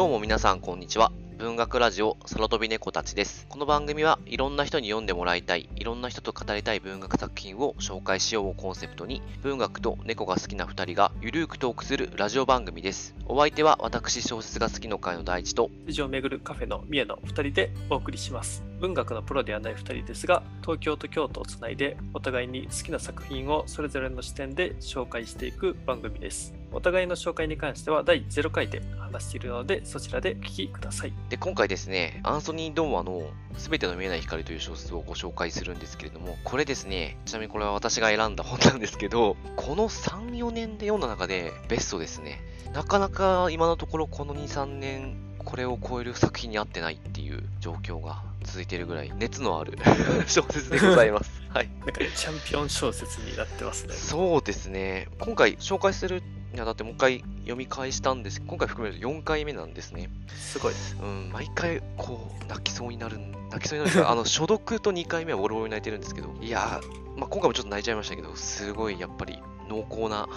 どうも皆さんこんにちは。文学ラジオ空飛び猫たちです。この番組はいろんな人に読んでもらいたい、いろんな人と語りたい文学作品を紹介しようをコンセプトに、文学と猫が好きな2人がゆるーくトークするラジオ番組です。お相手は私小説が好きの会の大地と、藤を巡るカフェの三重の2人でお送りします文学のプロではない2人ですが東京と京都をつないでお互いに好きな作品をそれぞれの視点で紹介していく番組ですお互いの紹介に関しては第0回で話しているのでそちらでお聞きくださいで、今回ですね、アンソニー・ドンワのすべての見えない光という小説をご紹介するんですけれども、これですね、ちなみにこれは私が選んだ本なんですけど、この3、4年で読んだ中でベストですね。なかなか今のところこの2、3年、これを超える作品に合ってないっていう状況が続いているぐらい熱のある 小説でございます。はい。なんかチャンピオン小説になってますねそうですね。今回紹介するにあたってもう一回読み返したんです今回含めると4回目なんですね。すごいうん、毎回こう泣きそうになるん泣きそうになるんですか あの初読と2回目はボロボロに泣いてるんですけどいやー、まあ、今回もちょっと泣いちゃいましたけどすごいやっぱり濃厚な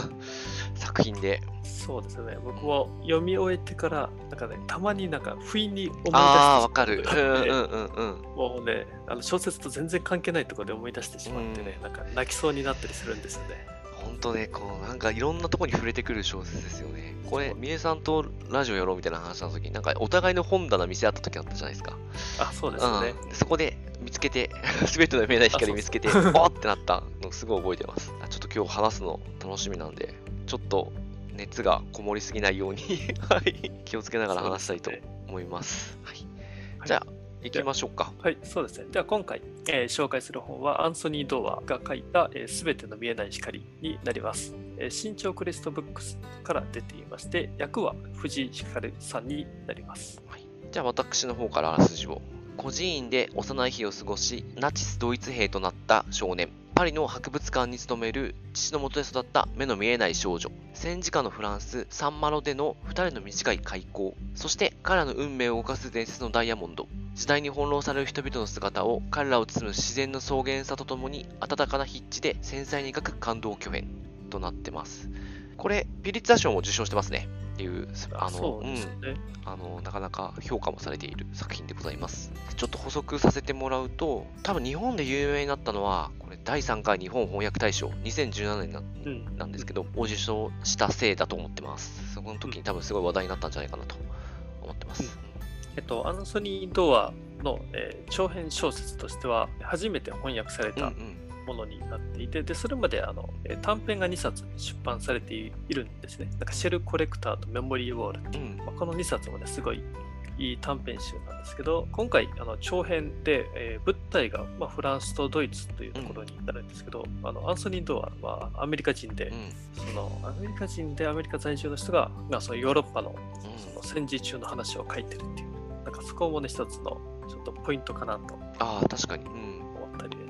作品で。そうですね。僕も読み終えてからなんかねたまになんか不意に思い出してしああわかる。うんうんうんうん。もうね、あの小説と全然関係ないところで思い出してしまってね、なんか泣きそうになったりするんですよね。ほんとねこうなんかいろんなとこに触れてくる小説ですよね。これみえさんとラジオやろうみたいな話の時になんかお互いの本棚見せ合った時あったじゃないですか。あ、そうですよね。うん、そこで見つけて、すべての見えない光見つけて、おーってなったのすごい覚えてます。あちょっと今日話すの楽しみなんで、ちょっと熱がこもりすぎないように、はい、気をつけながら話したいと思います。はい、はいじゃあ、行きましょうか。はい、そうですね。では今回、えー紹介する本はアンソニー・ドーアが書いたすべ、全ての見えない光になります。えー新潮クレストブックスから出ていまして、役は藤井光さんになります。じゃあ、私の方からあらすじを。孤児院で幼い日を過ごし、ナチスドイツ兵となった少年。パリの博物館に勤める父のもとで育った目の見えない少女。戦時下のフランス、サンマロでの2人の短い開口。そして彼らの運命を動かす伝説のダイヤモンド。時代に翻弄される人々の姿を彼らを包む自然の草原さとともに温かな筆致で繊細に描く感動巨編となってます。これ、ピリッツァ賞も受賞してますね。っていう、あの、そうですよね。あの、なかなか評価もされている作品でございます。ちょっと補足させてもらうと、多分日本で有名になったのは、これ第3回日本翻訳大賞、2017年なうん。なんですけど、を受賞したせいだと思ってます。そこの時に多分すごい話題になったんじゃないかなと思ってます。えっと、アンソニー・ドーアの、えー長編小説としては初めて翻訳されたうんうん。ものになっていて、でそれまであのえー短編が2冊出版されているんですね。なんかシェルコレクターとメモリーウォールっていう、うんまあこの2冊もね、すごいいい短編集なんですけど、今回あの長編で、えー舞台が、まあ、フランスとドイツというところになるんですけど、あのアンソニー・ドアはアメリカ人で、うん。そのアメリカ人でアメリカ在住の人が、まあ、そのヨーロッパのうんその戦時中の話を書いてるっていう、なんかそこもね、一つのちょっとポイントかなとああ、確かに。うん。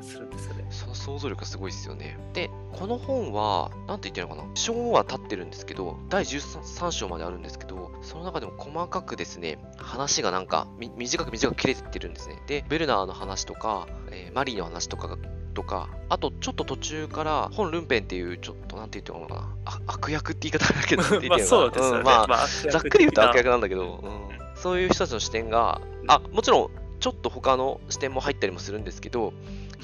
するんですよね。その想像力がすごいですよね。で、この本は、なんて言ってるのかな章は立ってるんですけど、第13章まであるんですけど、その中でも細かくですね、話がなんかみ短く短く切れてってるんですね。で、ベルナーの話とか、えーマリーの話とかがとか、あとちょっと途中から、本ルンペンっていう、ちょっとなんて言ってるのかなあ悪役って言い方だけど、まあそうですよね。かなんまあ、まあざっくり言うと悪悪役なんだけど、うんそういう人たちの視点が、あ、もちろん、ちょっと他の視点も入ったりもするんですけど、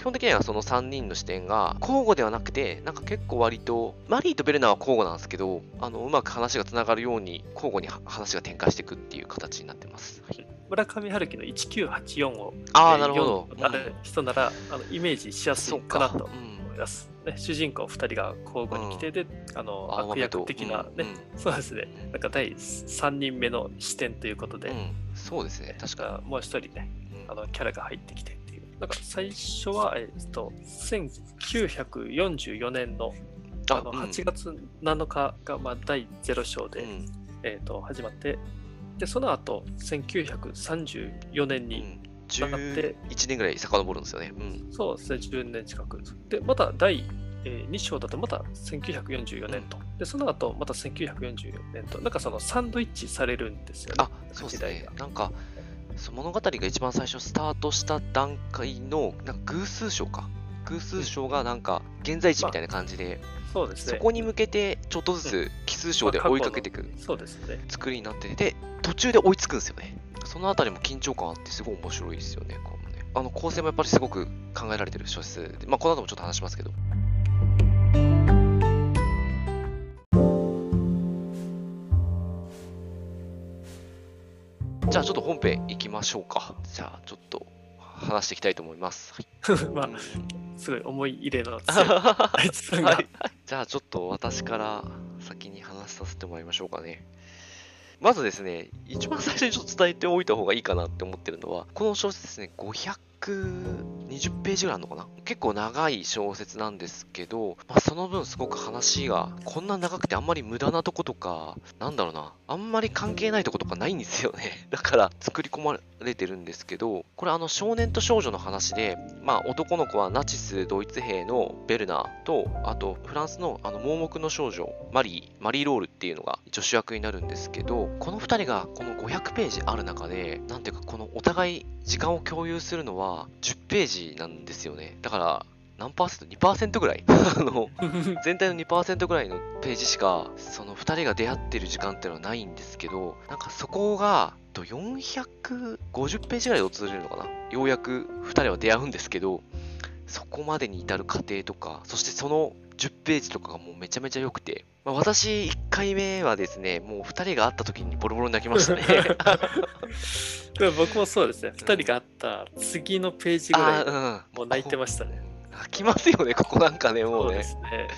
基本的にはその3人の視点が交互ではなくて、なんか結構割と、マリーとベルナーは交互なんですけど、あのうまく話がつながるように、交互には話が展開していくっていう形になってます。はい、村上春樹の1984をああ、えーなるほど。ある人なら、あのイメージしやすそいうか。なとうん。思います。ね、主人公2人が交互に来て、であのあ悪役的なね、うん。そうですね、なんか第3人目の視点ということで、うん。うんそうですね、確かあもう一人ね、に。あのキャラが入ってきて。なんか最初は、えっと、1944年のあのうん8月7日がまあ第0章で、うんえっと始まって、で、その後、1934年に、うんなって11年ぐらい遡るんですよね。うんそうですね、10年近く。で、また第、え2章だとまた1944年と、で、その後また1944年と、なんかそのサンドイッチされるんですよね。あ、そうですね。なんか、物語が一番最初スタートした段階の、なんか偶数章か。複数章がなんか現在地みたいな感じで、そうですね。そこに向けてちょっとずつ奇数章で追いかけていく。そうですね。作りになっててで途中で追いつくんですよね。そのあたりも緊張感あってすごい面白いですよねこのね。あの構成もやっぱりすごく考えられてる小説で、まあ、この後もちょっと話しますけどじゃあちょっと本編行きましょうか。じゃあちょっと話していきたいと思います、はい。まあ、すごい思い入れの強い あいつさんが、はい、じゃあちょっと私から先に話させてもらいましょうかね。まずですね、一番最初にちょっと伝えておいた方がいいかなって思ってるのは、この小説ですね、520ページぐらいあるのかな？結構長い小説なんですけど、まあ、その分すごく話が、こんな長くてあんまり無駄なとことか、なんだろうな、あんまり関係ないとことかないんですよね。だから作り込まれてるんですけど、これあの少年と少女の話で、まあ男の子はナチスドイツ兵のベルナーと、あとフランスのあの盲目の少女、マリー、マリーロールっていうのが一応主役になるんですけど、この2人がこの500ページある中で、何ていうかこのお互い時間を共有するのは10ページなんですよね。だから、何パーセント ?2% ぐらい？あの、全体の2%ぐらいのページしか、その2人が出会ってる時間っていうのはないんですけど、なんかそこが、と450ページぐらいで訪れるのかな？ようやく2人は出会うんですけど、そこまでに至る過程とか、そしてその10ページとかがもうめちゃめちゃ良くて、まあ、私1回目はですね、もう2人が会った時にボロボロに泣きましたね。僕もそうですね、2人があった次のページぐらい。もう泣いてましたね。泣きますよね、ここなんかね、もそううね。ですね。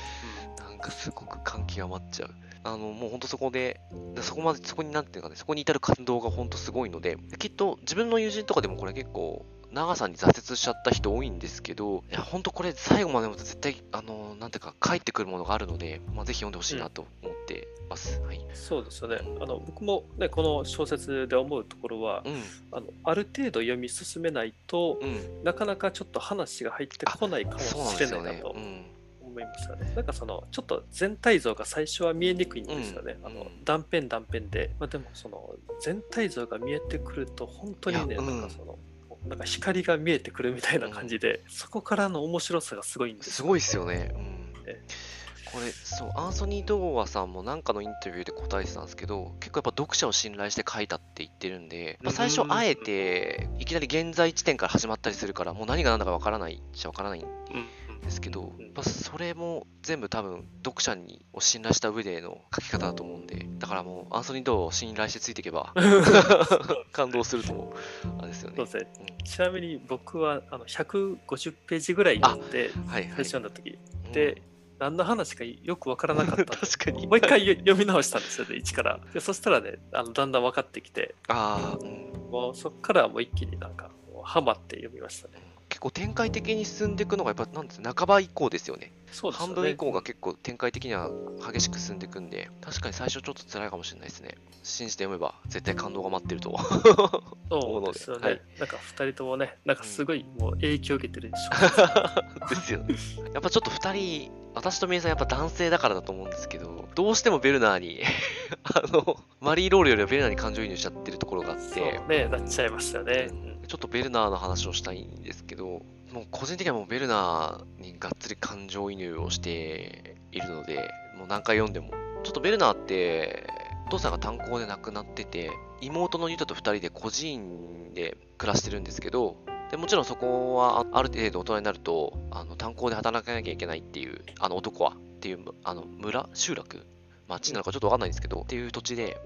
なんかすごく感極まっちゃう。あの、もうほんとそこで、でそこまで、そこになんていうかね、そこに至る感動がほんとすごいので、きっと自分の友人とかでもこれ結構、長さに挫折しちゃった人多いんですけど、いや、ほんとこれ最後までも絶対、あの、なんていうか、帰ってくるものがあるので、まあ、ぜひ読んでほしいなと思ってます。はい。そうですよね。あの僕も、ね、この小説で思うところは、うん、あのある程度読み進めないと、うん。なかなかちょっと話が入ってこないかもし。れないなとうん。思いますよね。なんかそのちょっと全体像が最初は見えにくいんですよね。うんあの断片断片で、まあ、でもその全体像が見えてくると本当にね、なんかそのなんか光が見えてくるみたいな感じで、そこからの面白さがすごいんですすごいですよね。うん。え。これ、そう、アンソニー・ドーアさんもなんかのインタビューで答えてたんですけど、結構やっぱ読者を信頼して書いたって言ってるんで、まあ、最初あえて、いきなり現在地点から始まったりするから、もう何が何だかわからないっちゃわからないんうんですけど、うんやっぱそれも全部多分、読者にを信頼した上での書き方だと思うんで、だからもう、アンソニー・ドーアを信頼してついていけば、感動すると思う。あれですよね。ねうんちなみに僕はあの150ページぐらい読んではいはい。最初読んだ時、うんで、何の話かよくわからなかった 確かに。もう一回よ読み直したんですよね、一から。でそしたらね、あのだんだん分かってきて、ああ、うん。もうそこからはもう一気になんか、ハマって読みましたね。結構展開的に進んでいくのがやっぱなんです半ば以降ですよね。そうですよね。半分以降が結構展開的には激しく進んでいくんで確かに最初ちょっと辛いかもしれないですね。信じて読めば絶対感動が待ってると。そうですよね。はい。なんか二人ともね、なんかすごいもう影響を受けてるでしょ。ですよね。やっぱちょっと2人私とミエさんやっぱ男性だからだと思うんですけどどうしてもベルナーに あのマリー・ロールよりはベルナーに感情移入しちゃってるところがあっそうてね、なっちゃいますよね。うんちょっとベルナーの話をしたいんですけど、もう個人的にはもうベルナーにがっつり感情移入をしているので、もう何回読んでも。ちょっとベルナーって、お父さんが炭鉱で亡くなってて、妹のユタと2人で孤児院で暮らしてるんですけど、でもちろんそこはある程度大人になると、あの炭鉱で働かなきゃいけないっていう、あの男はっていうあの村、集落、町なのかちょっとわかんないんですけど、っていう土地で、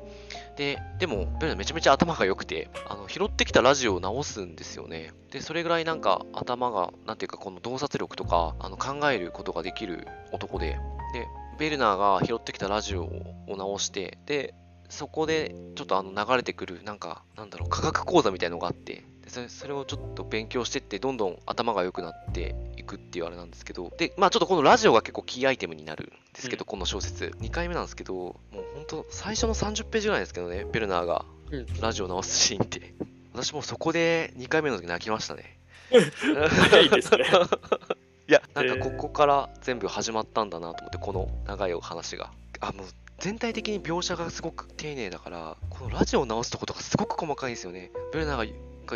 で、でも、ベルナめちゃめちゃ頭が良くて、あの、拾ってきたラジオを直すんですよね。で、それぐらいなんか頭が、なんていうか、この洞察力とか、あの、考えることができる男で、で、ベルナーが拾ってきたラジオを直して、で、そこでちょっとあの流れてくる、なんか、なんだろう、科学講座みたいのがあって、それそれをちょっと勉強してって、どんどん頭が良くなっていくっていうあれなんですけど、で、まあちょっとこのラジオが結構キーアイテムになるんですけど、うんこの小説。2回目なんですけど、もう本当最初の30ページぐらいですけどね、ベルナーがうんラジオ直すシーンって。私もそこで2回目の時泣きましたね。早いですね。いや、なんかここから全部始まったんだなと思って、この長いお話が。あ、もう全体的に描写がすごく丁寧だから、このラジオを直すとことがすごく細かいんですよね。ベルナーが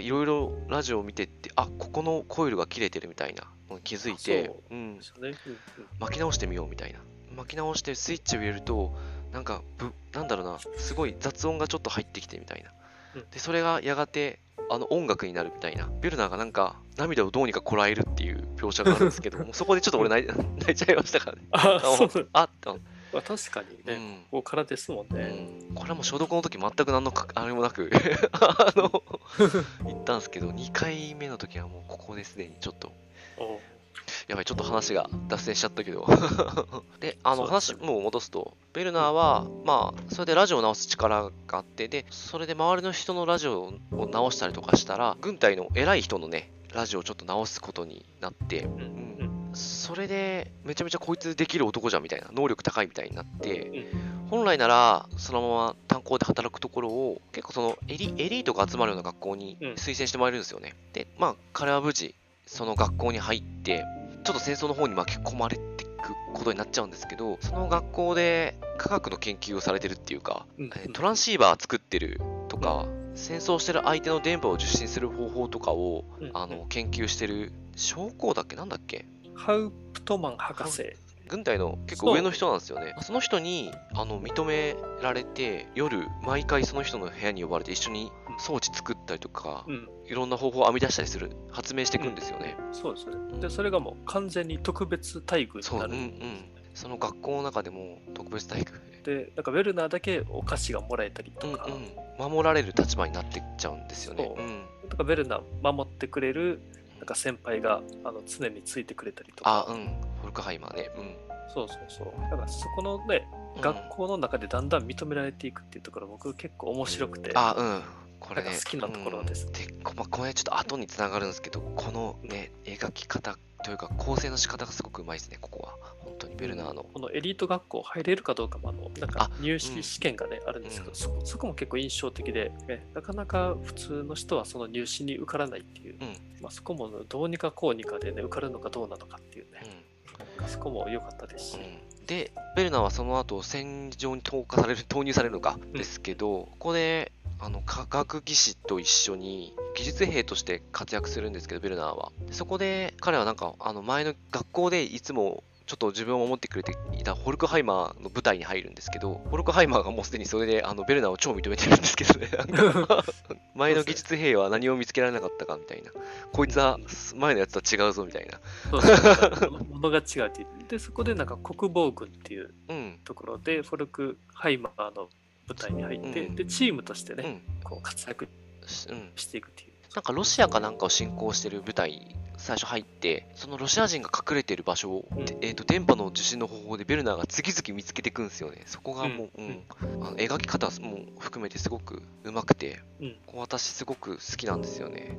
いろいろラジオを見てって、あ、ここのコイルが切れてるみたいなのに気づいてそう。うん。巻き直してみようみたいな。巻き直してスイッチを入れるとなんかぶなんだろうなすごい雑音がちょっと入ってきてみたいな。うん。でそれがやがてあの音楽になるみたいな。ベルナーがなんか涙をどうにかこらえるっていう描写があるんですけど もうそこでちょっと俺泣い 泣いちゃいましたからね。あああまあ、確かにね、うんここからですもんうね。ん、これはもう消毒の時全く何のかあれもなく あの言ったんですけど2回目の時はもうここですでにちょっとやばいちょっと話が脱線しちゃったけど。であの話もう戻すとベルナーはまあそれでラジオを直す力があってでそれで周りの人のラジオを直したりとかしたら軍隊の偉い人のねラジオをちょっと直すことになってうんうん。それでめちゃめちゃこいつできる男じゃんみたいな能力高いみたいになってうん本来ならそのまま炭鉱で働くところを結構そのエリエリートが集まるような学校にうん。推薦してもらえるんですよね、でまあ彼は無事その学校に入ってちょっと戦争の方に巻き込まれていくことになっちゃうんですけどその学校で科学の研究をされてるっていうか、うん。えートランシーバー作ってるとか、戦争してる相手の電波を受信する方法とかをうん。あの研究してる将校だっけ？なんだっけ？ハウプトマン博士。軍隊の結構上の人なんですよね。その人にあの認められて、夜、毎回その人の部屋に呼ばれて一緒に装置作ったりとか、うん、いろんな方法を編み出したりする、発明していくんですよね。そうですね。で、それがもう完全に特別待遇になる。うんうん。その学校の中でも特別待遇で。で、なんかウェルナーだけお菓子がもらえたりとか、うんうん。守られる立場になってっちゃうんですよね。そううん。なんかウェルナー守ってくれるなんか先輩があの常についてくれたりとあ、か、うん。フォルクハイマーね。うん。そうそうそう。だからそこのね、うん学校の中でだんだん認められていくっていうところ僕結構面白くて、あ、うん。これね好きなところですうんでこまあ、これちょっと後につながるんですけどこのね描き方というか構成の仕方がすごくうまいですねここは本当にベルナーの。このエリート学校入れるかどうかもあのなんかあ入うん試試験がね、あるんですけど、うん。そこそこも結構印象的で、ねなかなか普通の人はその入試に受からないっていう、うん。まあ、そこもどうにかこうにかでね受かるのかどうなのかっていうね、うそこも良かったですし、んうん、でベルナーはその後戦場に投下される投入されるのかん。ですけど、ここであの科学技師と一緒に技術兵として活躍するんですけどベルナーは。でそこで彼はなんかあの前の学校でいつもちょっと自分を守ってくれていたホルクハイマーの部隊に入るんですけど、ホルクハイマーがもうすでにそれであのベルナーを超認めてるんですけどね、前の技術兵は何を見つけられなかったかみたいな、こいつは前のやつとは違うぞみたいな。そうそうなんか物が違うって言って。でそこでなんか国防軍っていううん、ところでフォルクハイマーの部隊に入って、うん。でチームとしてね、うん、こう活躍していくっていう。なんかロシアかなんかを侵攻してる部隊最初入ってそのロシア人が隠れてる場所を、うん。でえー、と電波の受信の方法でベルナーが次々見つけていくんですよね。そこがもう、うん。うん。あの描き方も含めてすごくうまくて、うん。こう私すごく好きなんですよね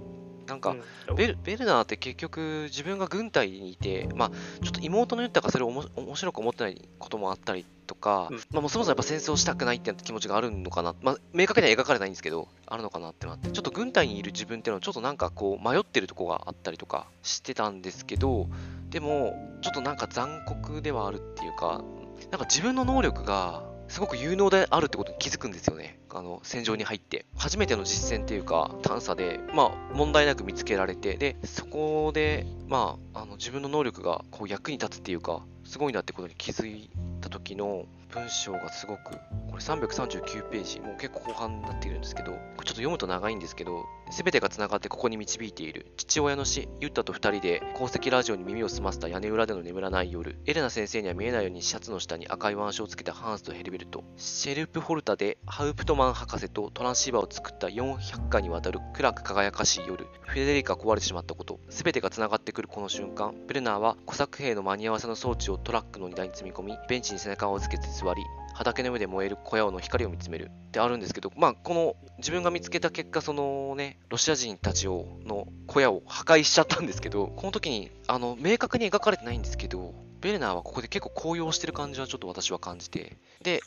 なんか、うん。ベルベルナーって結局自分が軍隊にいて、まあ、ちょっと妹の言ったからそれをおも面白く思ってないこともあったりとか、うん。まあ、もうそもそもやっぱ戦争したくないって気持ちがあるのかな、まあ、明確には描かれないんですけどあるのかなってなってちょっと軍隊にいる自分っていうのはちょっとなんかこう迷ってるとこがあったりとかしてたんですけどでもちょっとなんか残酷ではあるっていうかなんか自分の能力がすごく有能であるってことに気づくんですよね。あの、戦場に入って。初めての実践っていうか、探査で、まあ、問題なく見つけられて、で、そこで、まあ、あの、自分の能力がこう役に立つっていうか、すごいなってことに気づいた時の文章がすごく、これ339ページ、もう結構後半になっているんですけど、ちょっと読むと長いんですけど、すべてが繋がってここに導いている。父親の死、ユッタと二人で鉱石ラジオに耳を澄ませた屋根裏での眠らない夜。エレナ先生には見えないようにシャツの下に赤い腕章をつけたハンスとヘルベルト。シェルプホルタでハウプトマン博士とトランシーバーを作った400回にわたる暗く輝かしい夜。フェデリカ壊れてしまったこと。すべてが繋がってくるこの瞬間。ベルナーは小作兵の間に合わせの装置をトラックの荷台に積み込み、ベンチに背中をつけて座り、畑の上で燃える小屋の光を見つめるってあるんですけど、まあ、この自分が見つけた結果、そのね、ロシア人たちをの小屋を破壊しちゃったんですけど、この時に、あの、明確に描かれてないんですけど、ベルナーはここで結構高揚してる感じはちょっと私は感じて、で、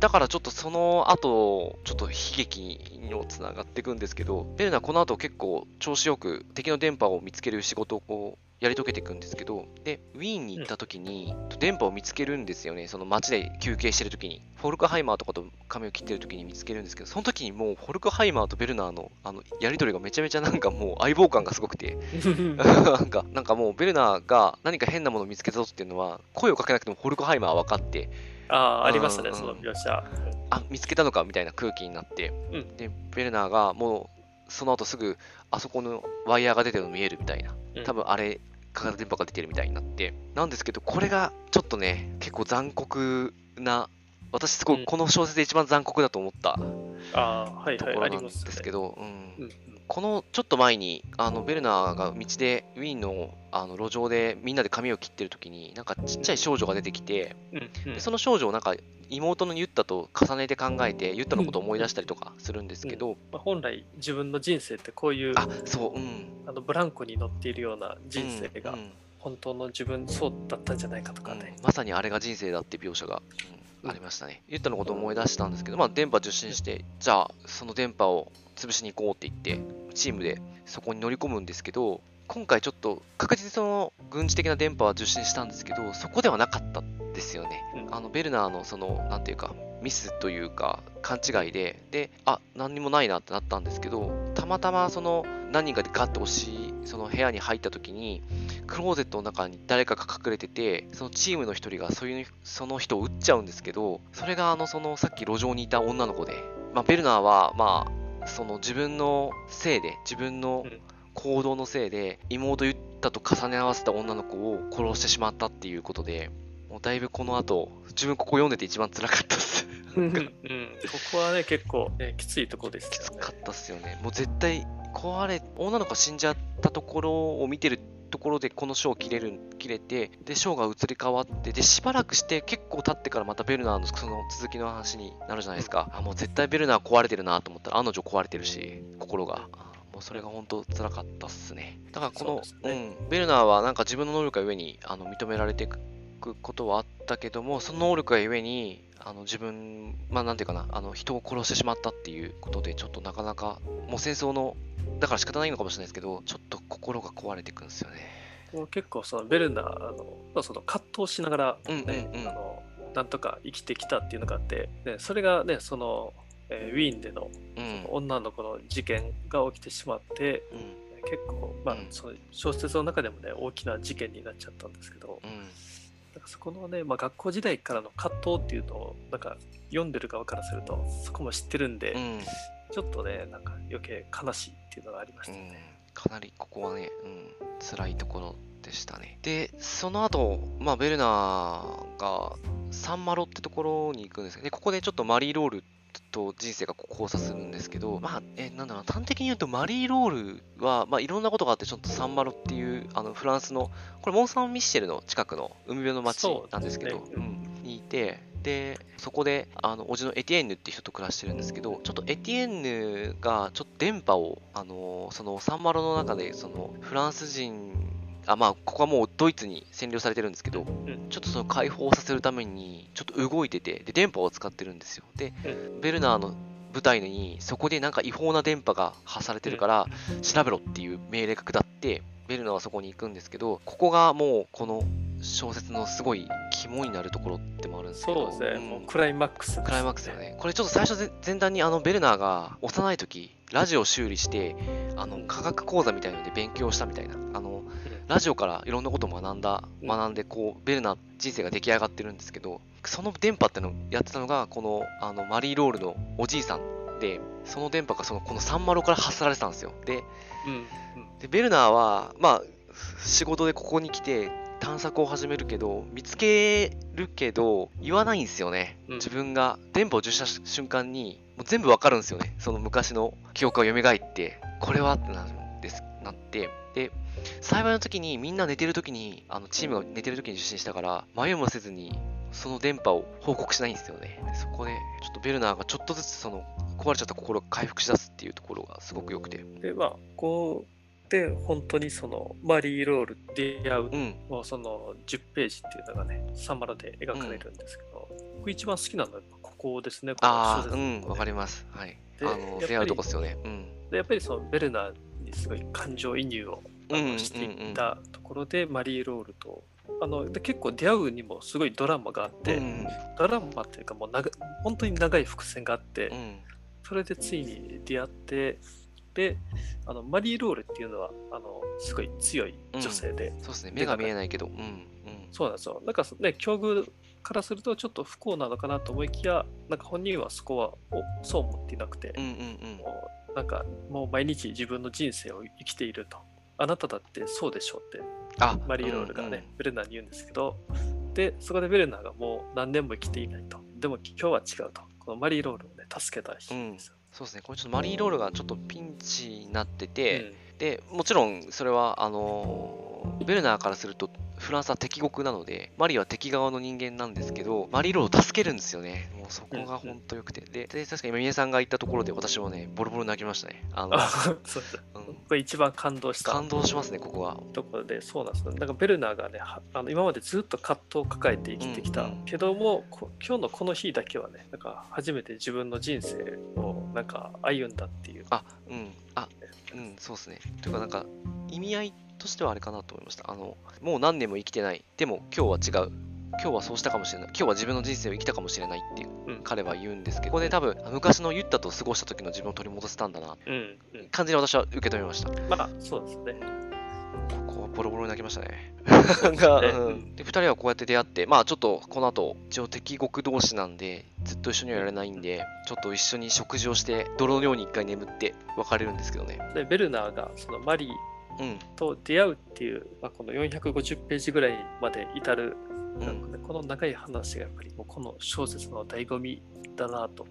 だからちょっとその後、ちょっと悲劇にもつながっていくんですけど、ベルナーこの後結構調子よく敵の電波を見つける仕事をやり遂げていくんですけど、で、ウィーンに行った時に、電波を見つけるんですよね。その街で休憩してる時に。フォルクハイマーとかと髪を切ってる時に見つけるんですけど、その時にもうフォルクハイマーとベルナーのあのやり取りがめちゃめちゃなんかもう相棒感がすごくて、なんか、なんかもうベルナーが何か変なものを見つけたぞっていうのは、声をかけなくてもフォルクハイマーは分かって、ああ、ありましたね、うんその描写。あ、見つけたのかみたいな空気になって、うんで、ベルナーがもうその後すぐあそこのワイヤーが出てるの見えるみたいな。うん多分あれ、化学電波が出てるみたいになって、なんですけど、これがちょっとね、結構残酷な、私すごうんいこの小説で一番残酷だと思ったああ、はいはい、ところなん。ですけど、うんうん。うんこのちょっと前に、あのベルナーが道で、ウィーンのあの路上でみんなで髪を切ってる時に、なんかちっちゃい少女が出てきて、うんうん。でその少女をなんか妹のユッタと重ねて考えて、ユッタのことを思い出したりとかするんですけど、まあ、本来自分の人生ってこういうあ、そう、うん。あのブランコに乗っているような人生がうんうん。本当の自分そうだったんじゃないかとかうん。ね。まさにあれが人生だって描写が、うんありましたね。ユッタのことを思い出したんですけど、まあ、電波受信して、じゃあ、その電波を潰しに行こうって言って、チームでそこに乗り込むんですけど、今回ちょっと確実にその軍事的な電波は受信したんですけど、そこではなかったんですよね。うんあのベルナーのその、なんていうか、ミスというか、勘違いで、で、あ、何にもないなってなったんですけど、たまたまその何人かでガッと押し、その部屋に入った時に、クローゼットの中に誰かが隠れてて、そのチームの一人がそういうその人を撃っちゃうんですけど、それがあのそのさっき路上にいた女の子で、まあ、ベルナーは、まあ、その自分のせいで、自分のうん行動のせいで、妹ユッタと重ね合わせた女の子を殺してしまったっていうことで、もうだいぶこの後、自分ここ読んでて一番辛かったっす。うん うん、ここはね結構、ね、きついところですよね。きつかったっすよね。もう絶対壊れ、女の子が死んじゃったところを見てるところでこの章切れる、切れて、で、章が移り変わって、で、しばらくして結構経ってからまたベルナーのその続きの話になるじゃないですか。あ、もう絶対ベルナー壊れてるなと思ったら案の定壊れてるし、心が。あもうそれが本当辛かったっすね。だからこの、そうねうん、ベルナーはなんか自分の能力がゆえにあの認められていくことはあったけども、その能力がゆえに、あの自分、まあなんていうかな、あの人を殺してしまったっていうことで、ちょっとなかなか、もう戦争の、だから仕方ないのかもしれないですけど、ちょっと心が壊れていくんですよね。結構そのベルナーのまあその葛藤しながら、うんうんねうんあのなんとか生きてきたっていうのがあって、ね、それがねその、えーウィーンでのうん。女の子の事件が起きてしまってうん。結構、まあうんその小説の中でもね大きな事件になっちゃったんですけど、うん。なんかそこのね、まあ、学校時代からの葛藤っていうのをなんか読んでる側からするとそこも知ってるんで、うん。ちょっとねなんか余計悲しいっていうのがありましたうんね。かなりここはね、うん、辛いところでしたね。で、その後、まあ、ベルナーがサンマロってところに行くんですけど、ね、ここでちょっとマリーロールと人生が交差するんですけど、まあ、え、なんだろうな、端的に言うと、マリーロールは、まあ、いろんなことがあって、ちょっとサンマロっていう、あの、フランスの、これ、モン・サン・ミッシェルの近くの海辺の町なんですけど、ね。うん、にいて、で、そこで、あの、おじのエティエンヌっていう人と暮らしてるんですけど、ちょっとエティエンヌが、ちょっと電波を、あの、その、サンマロの中で、その、フランス人、あ、まあ、ここはもうドイツに占領されてるんですけど、んちょっとその解放させるために、ちょっと動いてて、で、電波を使ってるんですよ。で、うんベルナーの部隊に、そこでなんか違法な電波が発されてるから、調べろっていう命令が下って、ベルナーはそこに行くんですけど、ここがもう、この小説のすごい肝になるところってもあるんですけど、そうですね、んもうクライマックスね、クライマックスよね。これちょっと最初ぜ前段にあのベルナーが幼い時、ラジオを修理して、あの科学講座みたいので勉強したみたいな。あのラジオからいろんなことを学んだ、うん学んで、こう、ベルナー人生が出来上がってるんですけど、その電波ってのをやってたのが、このあのマリー・ロールのおじいさんで、その電波がそのこのサンマロから発されてたんですよ。で、でベルナーは、まあ、仕事でここに来て探索を始めるけど、見つけるけど、言わないんですよね。うん自分が電波を受信した瞬間に、もう全部わかるんですよね。その昔の記憶が蘇って、これはってなるんですなって、で、幸いの時にみんな寝てる時に、あのチームが寝てる時に受信したから、迷いもせずに、その電波を報告しないんですよね。でそこで、ちょっとベルナーがちょっとずつその壊れちゃった心が回復しだすっていうところがすごく良くて。でまあこうで本当にそのマリー・ロール出会う、うん。その10ページっていうのがねサンマラで描かれるんですけど、僕一番好きなのはここですねこのああ、うん、わかります。はい。であの、出会うとこっすよね。うん。でやっぱりそのベルナーにすごい感情移入をあのうんうんうんしていったとこころでマリー・ロールとあので結構出会うにもすごいドラマがあって、うんドラマっていうかもう長本当に長い伏線があって、うん。それでついに出会ってであのマリー・ロールっていうのはあのすごい強い女性で、そうですね。目が見えないけど。うんうん。そうなんですよ。なんかね境遇からするとちょっと不幸なのかなと思いきやなんか本人はそこはおそう思っていなくて、うんうんうん。もうなんかもう毎日自分の人生を生きているとあなただってそうでしょうってあマリー・ロールがね、ベルナーに言うんですけどでそこでベルナーがもう何年も生きていないと。でも今日は違うと。このマリー・ロールをね助けた日ですよ、そうですね。これちょっとマリー・ロールがちょっとピンチになってて、うん。でもちろんそれはあのーベルナーからするとフランスは敵国なのでマリーは敵側の人間なんですけどマリーロを助けるんですよね。もうそこが本当良くて。でで確かに今宮さんが言ったところで私もねボロボロ泣きましたね。あの、あ そうだう。ん。これ一番感動した。感動しますねここは。ところでそうなんですよ。なんかベルナーがねはあの今までずっと葛藤を抱えて生きてきた、うんうんけどもこ今日のこの日だけはねなんか初めて自分の人生をなんか歩んだっていう。あうん。あうんそうですね。というかなんか意味合いとしてはあれかなと思いました。あのもう何年も生きてない。でも今日は違う。今日はそうしたかもしれない。今日は自分の人生を生きたかもしれないっていううん。彼は言うんですけど。ここで多分昔のユッタと過ごした時の自分を取り戻せたんだな。うんうん。感じに私は受け止めました。まあそうですね。ここはボロボロに泣きましたね。がねうん で2人はこうやって出会ってまあちょっとこの後一応敵国同士なんでずっと一緒にはいられないんでちょっと一緒に食事をして泥のように一回眠って別れるんですけどね。でベルナーがそのマリーうんと出会うっていう、まあ、この450ページぐらいまで至る、うん。なんかねこの長い話がやっぱりもうこの小説の醍醐味だなと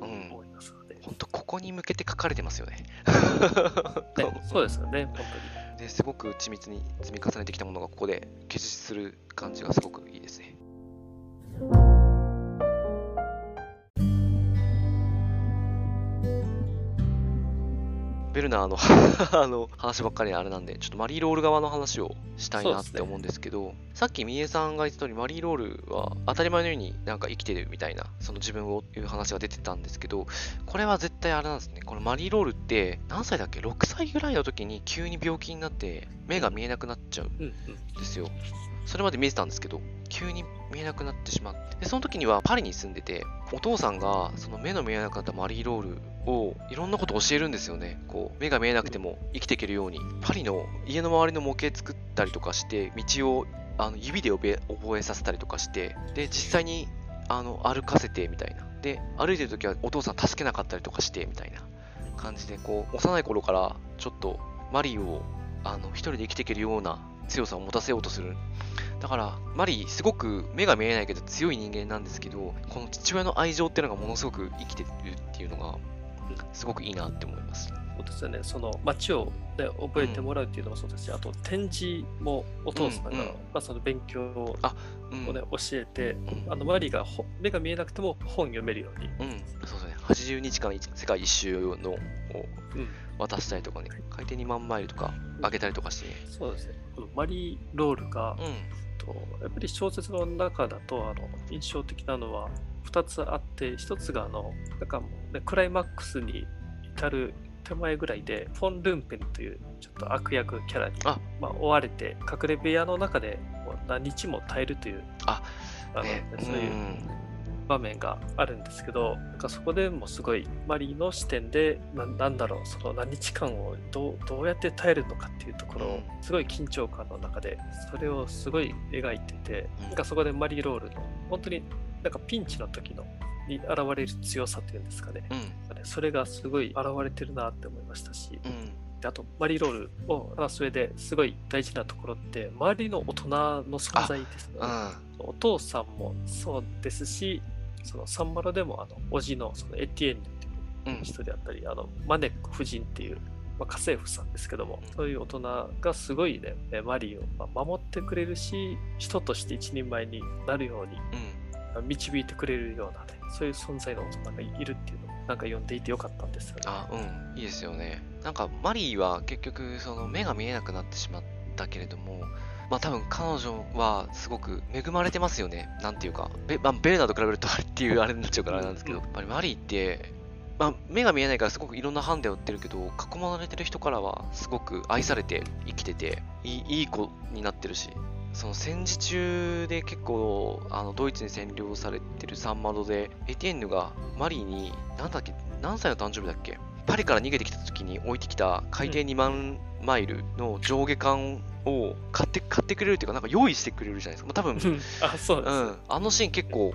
思いますので、本当ここに向けて書かれてますよね。ねそうですよね本当に。ですごく緻密に積み重ねてきたものがここで結実する感じがすごくいいですね。ベルナーの あの話ばっかりあれなんで、ちょっとマリーロール側の話をしたいなって思うんですけど、さっきみえさんが言った通り、マリーロールは当たり前のようになんか生きてるみたいな、その自分をいう話が出てたんですけど、これは絶対あれなんですね。このマリーロールって何歳だっけ ?6 歳ぐらいの時に急に病気になって目が見えなくなっちゃうんうんうんですよ。それまで見えてたんですけど、急に見えなくなってしまって。で、その時にはパリに住んでて、お父さんがその目の見えなくなったマリーロールをいろんなこと教えるんですよね。こう、目が見えなくても生きていけるように。パリの家の周りの模型作ったりとかして、道をあの指で覚えさせたりとかして、で、実際にあの歩かせてみたいな。で、歩いてる時はお父さん助けなかったりとかしてみたいな感じで、こう、幼い頃からちょっとマリーをあの一人で生きていけるような強さを持たせようとする。だから、マリー、すごく目が見えないけど強い人間なんですけど、この父親の愛情っていうのがものすごく生きてるっていうのが、すごくいいなって思います。そうですよねその街を、ね、覚えてもらうっていうのもそうですし、あと展示もお父さんが、うんうんまあ、その勉強をあうん。ね、教えてうんあのマリーがほ目が見えなくても本読めるように、うん、そうですね。80日間世界一周のをうん、渡したりとかね、海底2万マイルとか上げたりとかしてね。そうですね。このマリー・ロールが、うん。とやっぱり小説の中だとあの印象的なのは2つあって1つがあのなんかもう、ね、クライマックスに至る手前ぐらいでフォン・ルンペンというちょっと悪役キャラにあ。まあ、追われて隠れ部屋の中で何日も耐えるというあ。あのね、そういう場面があるんですけど、なんかそこでもすごいマリーの視点でななんだろうその何日間をどうどうやって耐えるのかっていうところをうすごい緊張感の中でそれをすごい描いてて、うんなんかそこでマリー・ロールの本当になんかピンチの時のに現れる強さっていうんですかねうん。うん。それがすごい現れてるなって思いましたし、うん。であとマリーロールを話す上ですごい大事なところって周りの大人の存在ですね。うん。お父さんもそうですしそのサンマロでもあの叔父のそのエティエンヌっていううん。人であったり、あのマネック夫人っていう、まあ、家政婦さんですけども、うんそういう大人がすごいねえマリーをまあ守ってくれるし人として一人前になるようにうん。導いてくれるようなねそういう存在の大人がいるっていうのをなんか読んでいてよかったんですよね。あ、うん、いいですよね。なんか、マリーは結局、その目が見えなくなってしまったけれども、まあ多分彼女はすごく恵まれてますよね。なんていうか、ベ,、まあ、ベルナーと比べるとあれっていうあれになっちゃうからあれなんですけど、うん。やっぱりマリーって、まあ、目が見えないからすごくいろんなハンデを打ってるけど、囲まれてる人からはすごく愛されて生きてて、いいいい子になってるし、その戦時中で結構あのドイツに占領されてるサンマドで、エティエンヌがマリーに、なんだっけ、何歳の誕生日だっけ？パリから逃げてきた時に置いてきた海底2万マイルの上下艦を買って買ってくれるっていうか、なんか用意してくれるじゃないですか。まあ、多分、あ、そうです、うん、あのシーン結構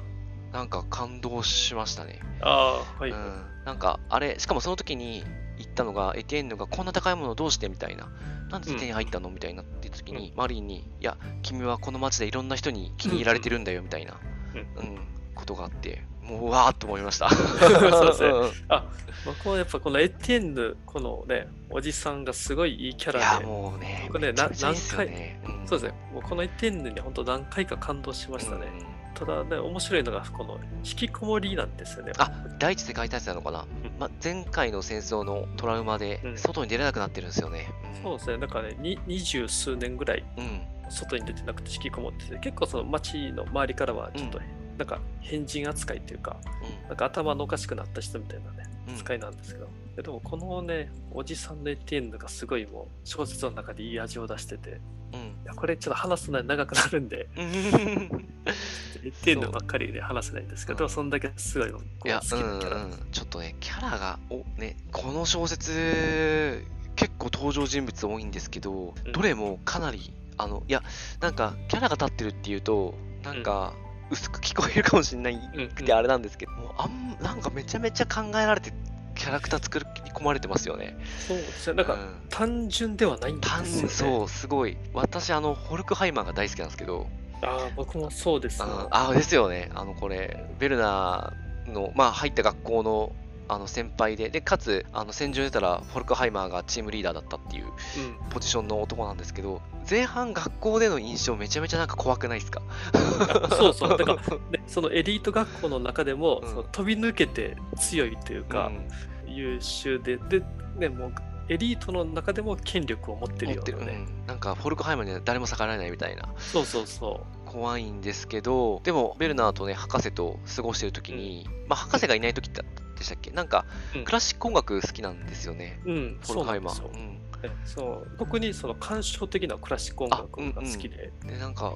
なんか感動しましたね。ああ、はい。うん、なんかあれ、しかもその時に言ったのが、エティエンヌがこんな高いものどうして？みたいな、なんで手に入ったの？みたいになってる時に、マリーに、いや、君はこの街でいろんな人に気に入られてるんだよみたいな、うん。うん、ことがあって、もううわーっと思いました。そうですねんんあ、僕はやっぱこのエティエンヌ、このね、おじさんがすごいいいキャいや、ラで、もうね、僕ねめちゃめちゃいいっすよね。んそうですね、もうこのエティエンヌに本当何回か感動しましたね。ただね、面白いのが、この引きこもりなんですよね。あ第一次世界大戦なのかな、うんま、前回の戦争のトラウマでうん外に出れなくなってるんですよね。そうですね、なんかね、に二十数年ぐらいうん。うん。外に出てなくて引きこもってて、結構その街の周りからはちょっと、うんなんか変人扱いっていうか、うなんか頭のおかしくなった人みたいなね、ん。扱いなんですけど、でもこのね、おじさんのエティエンヌがすごいもう小説の中でいい味を出してて、うん。いやこれちょっと話すのに長くなるんで、うん。エティエンヌばっかりで話せないんですけど、うんそんだけすごいこういや、好きうんなキャラ。うん、ちょっとね、キャラが、おね、この小説、結構登場人物多いんですけど、うんどれもかなり、あの、いや、なんか、キャラが立ってるっていうと、なんか、薄く聞こえるかもしれないうんくてあれなんですけど、もうあんなんかめちゃめちゃ考えられて、キャラクター作り込まれてますよね。そうですね、なんかうん単純ではないんですよ単ね。そう、すごい。私、あの、ホルクハイマーが大好きなんですけど、ああ、僕もそうですよ。ああですよね、あのこれ、ベルナーの、まあ、入った学校のあの先輩で、でかつあの戦場に出たら、フォルクハイマーがチームリーダーだったっていううんポジションの男なんですけど、前半、学校での印象、めちゃめちゃなんか怖くないですか？あそうそう、だから、ね、そのエリート学校の中でも、うん。その飛び抜けて強いというか、うん。優秀で、で、ね、もうエリートの中でも権力を持ってるようなね。うんなんかフォルクハイマーには誰も逆らえないみたいな、そうそうそ怖いんですけど、でも、ベルナーとね、博士と過ごしてる時に、まあ、博士がいない時ってでしたっけ？なんか、うん。クラシック音楽好きなんですよね、う。うん、フォルハイマー。なんですよ。うそう。特にその感傷的なクラシック音楽が好きで、でなんか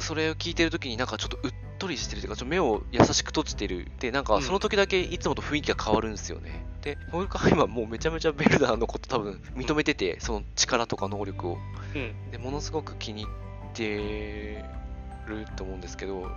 それを聞いてる時になんかちょっとうっとりしてるというかちょっと目を優しく閉じてる。でなんかその時だけいつもと雰囲気が変わるんですよね、でホルクハイマーもうめちゃめちゃベルダーのこと多分認めててその力とか能力を。うん、でものすごく気に入ってると思うんですけど、うん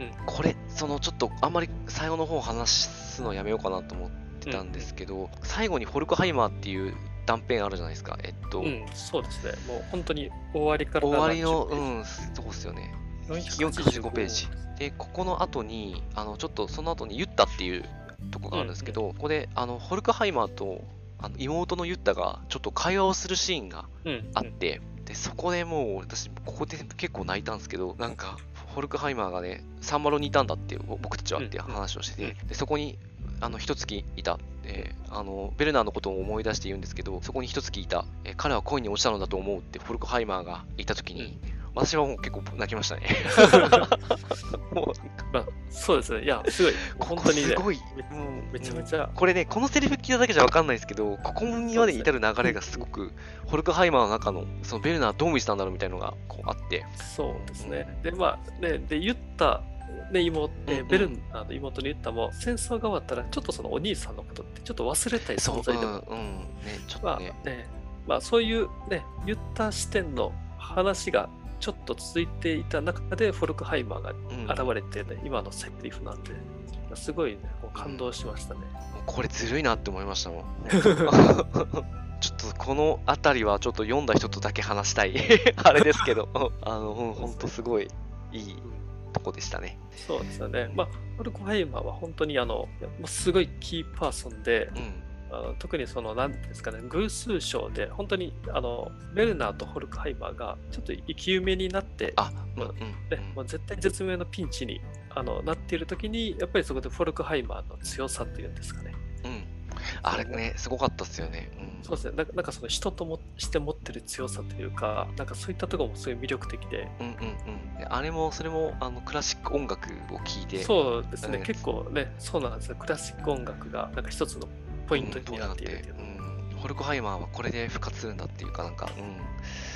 うん。これそのちょっとあんまり最後の方話すのやめようかなと思ってたんですけど、最後にホルクハイマーっていう断片あるじゃないですかえっと、うん、そうですね。もう本当に終わりから終わりの70ページ。うんそうっすよね。485 485ページ。で、ここの後に、あの、ちょっとその後にユッタっていうとこがあるんですけど、ここで、あの、ホルクハイマーと、あの妹のユッタがちょっと会話をするシーンがうん、あって、で、そこでもう、私、ここで結構泣いたんですけど、なんか、ホルクハイマーがね、サンマロにいたんだって、僕たちはってうん話をしてて、で、そこに、あの、一月いた。で、あの、ベルナーのことを思い出して言うんですけど、そこに一月いた。え彼は恋に落ちたのだと思うって、ホルクハイマーが言った時に、私はもう結構泣きましたね。もうまあ、そうですね。いや、すごい、本当にね、すごい。めもうめちゃめちゃ、これね、このセリフ聞いただけじゃ分かんないですけど、ここにまで至る流れがすごく、ホルクハイマーの中の、そのベルナーどう見てたんだろうみたいなのがこうあって、そうですね。で、まあ、ね、で、言った、ね、妹、ベルナの妹に言ったも、戦争が終わったら、ちょっとそのお兄さんのことって、ちょっと忘れたいそう、存在でも、うん、うん、ね、ちょっまあとね、ね、まあ、そういうね、言った視点の話がちょっと続いていた中で、フォルクハイマーがうん現れてね、今のセリフなんで、すごいね、こう感動しましたね。もうこれずるいなって思いましたもん。ちょっとこの辺りはちょっと読んだ人とだけ話したい あれですけど、あの、うん、ほんとすごいいいとこでしたね。そうですよね。まあ、フォルクハイマーは本当にあの、すごいキーパーソンで、うん。あの特にその、なんていうんですかね、偶数賞で、本当にあのベルナーとホルクハイマーがちょっと生き埋めになって、あ、うん、まあうん。ねもう絶対絶命のピンチにあのなっている時に、やっぱりそこでフォルクハイマーの強さっていうんですかね。うん。あれね、すごかったっすよね。うん。そうですね。なんかなんかその人ともして持ってる強さというか、なんかそういったところもすごい魅力的で、うんうんうん。であれも、それも、あの、クラシック音楽を聴いて、そうですね、うん結構ね、そうなんですよ。クラシック音楽がなんか一つのポイントになっているうんホルクハイマーはこれで復活するんだっていうかなんか、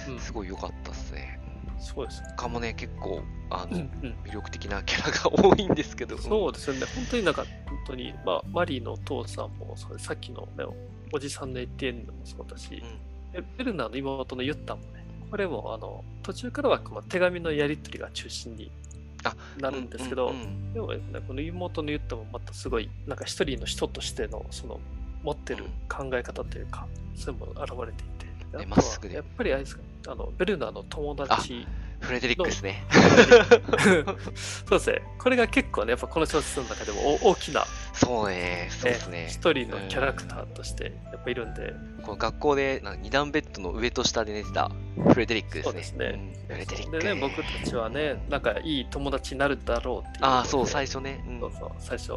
うん、うんすごい良かったっすね。そうですね。他もね、結構、あの、うんうん魅力的なキャラが多いんですけど。そうですよね。本当になんか、本当に、まあ、マリーのお父さんもそさっきの、ね、おじさんのエティエンヌもそうだし、でベルナーの妹のユッタもね、これもあの途中からは手紙のやり取りが中心にあなるんですけど、うんうんでもね、この妹のユッタもまたすごい、なんか一人の人としての、その、持ってる考え方というか、それも現れていて、あとはやっぱりあれですか、あのベルナーの友達、フレデリックですね。そうですね、これが結構ね、やっぱこの小説の中でもお大きなそうね、そうですね。一人のキャラクターとしてやっぱいるんで、この学校で二段ベッドの上と下で寝てたフレデリックですね。そうですねうんフレデリック。でね、僕たちはね、なんかいい友達になるだろうっていう。ああ、そう、最初ね。うんそうそう、最初。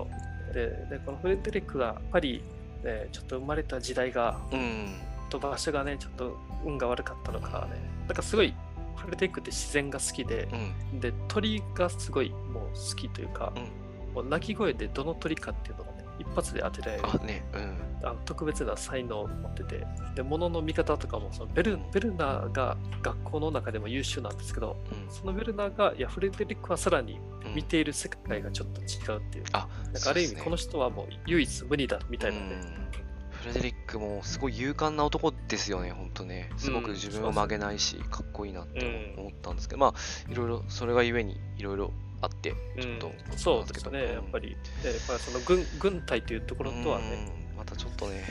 で、でこのフレデリックがパリでちょっと生まれた時代が、うん。と場所がね、ちょっと運が悪かったのかね、なんかすごい、フレデリックって自然が好きでう、ん。で、鳥がすごいもう好きというか、うんもう鳴き声でどの鳥かっていうのがね、一発で当てられるあ、ね、うん。あの特別な才能を持ってて、で、物の見方とかもそのベル、ベルナーが学校の中でも優秀なんですけど、うん。そのベルナーが、いや、フレデリックはさらにうん。見ている世界がちょっと違うっていう。あ、なんかある意味、この人はもう唯一無二だみたいなね。うん。フレデリックもすごい勇敢な男ですよね、本当ね。すごく自分を曲げないし、かっこいいなって思ったんですけど、まあ、いろいろ、それがゆえにいろいろあって、ちょっと、うん。そうですね、やっぱり。でやっぱりその軍軍隊というところとはね、うんまたちょっとね、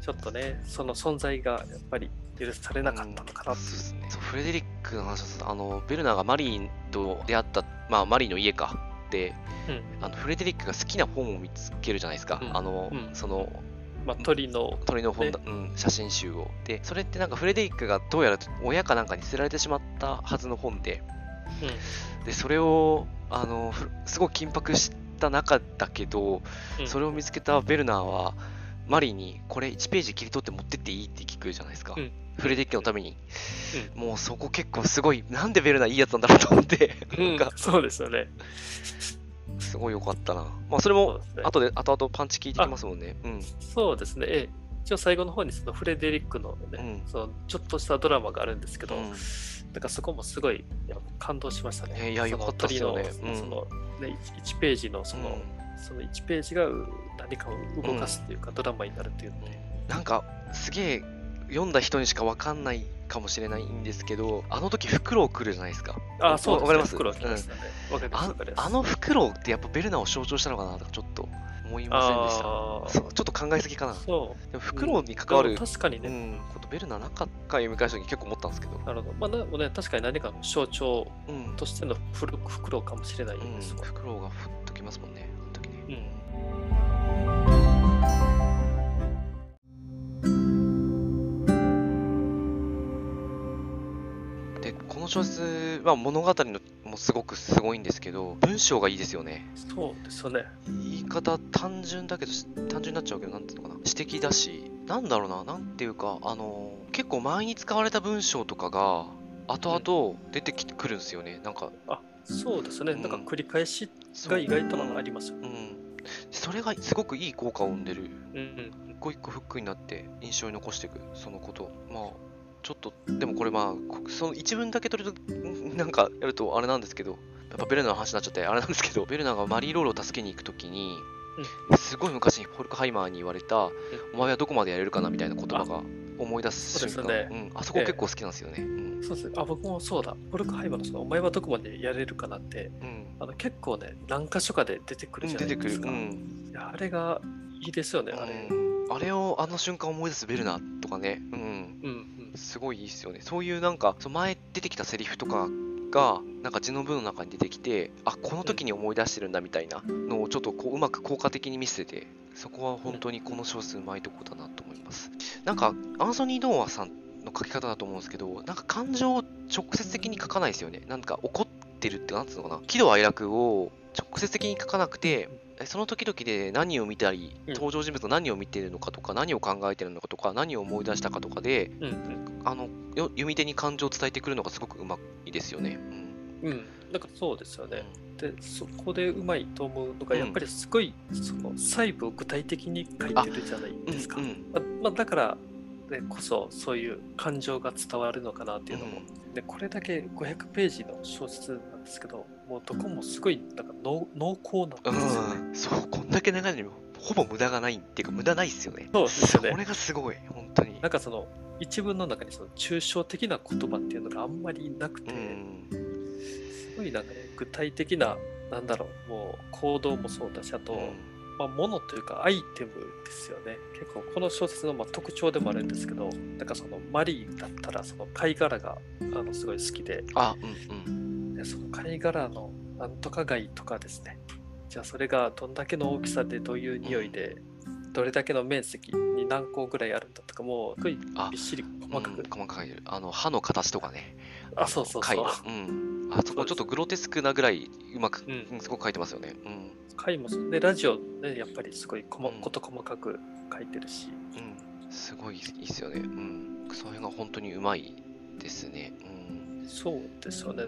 ちょっとね、その存在がやっぱり許されなかったのかなっていう。そうですねそうフレデリックの話はあのベルナーがマリーと出会った、まあ、マリーの家か。でうん。あのフレデリックが好きな本を見つけるじゃないですか、うん。あの、うん。そのまあ、鳥の、鳥の本だ、うん、写真集を。でそれってなんかフレデリックがどうやら親かなんかに捨てられてしまったはずの本で。でそれをあのふすごく緊迫した中だけど、うん。それを見つけたベルナーはマリーにこれ1ページ切り取って持ってっていいって聞くじゃないですか、うん。フレデリックのために、もうそこ結構すごいなんでベルナーいいやつなんだろうと思って。うん。なんか。そうですよね。すごい良かったな。まあそれも後で後々パンチ効いてきますもんね。うん。そうですね。ええ一応最後の方にそのフレデリックのね、うん。そのちょっとしたドラマがあるんですけど、うん。だからそこもすごい感動しましたね。いやよかったっすよね。そのね、1ページのその、うんその1ページがう何かを動かすっていうか、ドラマになるっていうので、なんかすげえ読んだ人にしか分かんないかもしれないんですけどあの時フクロウ来るじゃないですか。ああ、そうですね。わかります？袋来ましたね。わ、かりますあわかります。あのフクロウってやっぱベルナーを象徴したのかなとかちょっと思いませんでした？そうちょっと考えすぎかな。そう。でもフクロウに関わる、でも確かにね、うん、ことベルナーなかったか読み返した時結構思ったんですけど。なるほど。まあ、でもね、確かに何かの象徴うん、としてのフル袋かもしれないうん、ですわ。フクロウがふっときますもんねの小説は物語のもすごくすごいんですけど文章がいいですよね。そうですよね。言い方単純だけどし単純になっちゃうけどなんていうのかな。詩的だし。なんだろうな。なんていうかあの結構前に使われた文章とかが後々出てきてくるんですよね。なんかあそうですね。うん。なんか繰り返しが意外とありますよ。うん。それがすごくいい効果を生んでる。うんうん。一個一個フックになって印象に残していくそのこと。まあちょっとでもこれまあこその一文だけ取るとん なんかやるとあれなんですけどやっぱベルナーの話になっちゃってあれなんですけどベルナーがマリーロールを助けに行くときに、すごい昔にホルクハイマーに言われた、お前はどこまでやれるかなみたいな言葉が思い出す瞬間。そうん、あそこ結構好きなんですよね、うん。そうですね。あ、僕もそうだ。ポルクハイマーのその、お前はどこまでやれるかなって、うん。あの結構ね、何箇所かで出てくるじゃないですか。うん。あれがいいですよね、あれ。うん。あれをあの瞬間思い出すベルナーとかね、うん、うん。うん。すごいいいですよね。そういうなんか、その前出てきたセリフとかが、なんか字の文の中に出てきて、あ、この時に思い出してるんだみたいなのをちょっとこううまく効果的に見せてて、そこは本当にこの小説うまいとこだなと思います。なんか、アンソニー・ドーアさんの書き方だと思うんですけど、なんか感情を直接的に書かないですよね。なんか怒ってるって、なんつうのかな。喜怒哀楽を直接的に書かなくて、その時々で何を見たり、うん登場人物が何を見ているのかとか、何を考えているのかとか、何を思い出したかとかで、うんうん。あのよ読み手に感情を伝えてくるのがすごくうまいですよね。うん、うん、なんかそうですよね。で、そこでうまいと思うのが、やっぱりすごい、その細部を具体的に書いてるじゃないですか。まあ、だから、ね、こそそういう感情が伝わるのかなっていうのも、でこれだけ500ページの小説なんですけどもうどこもすごいなんか濃濃厚なんですよね。うん、そう、こんだけ長いのにほぼ無駄がないっていうか、無駄ないっすよね。そうですよねこれがすごい、本当に。なんかその一文の中にその抽象的な言葉っていうのがあんまりなくて、うん、すごいなんかね具体的ななんだろうもう行動もそうだしあと、まあ、物というかアイテムですよね結構この小説のまあ特徴でもあるんですけどなんかそのマリーだったらその貝殻があのすごい好きであ、うんうん。でその貝殻のなんとか貝とかですねじゃあそれがどんだけの大きさでどういう匂いでどれだけの面積に何個ぐらいあるんだとかもうすごいあびっしり細かく、うん細かく。あの、歯の形とかね。あそうそうそう貝うん。あそこちょっとグロテスクなぐらいうまく、うんうんすごく書いてますよね。うん。回もでラジオねやっぱりすごいこもうんこと細かく書いてるし、うん。すごいいいっすよね。うん。その辺が本当にうまいですね。うん。そうですよね、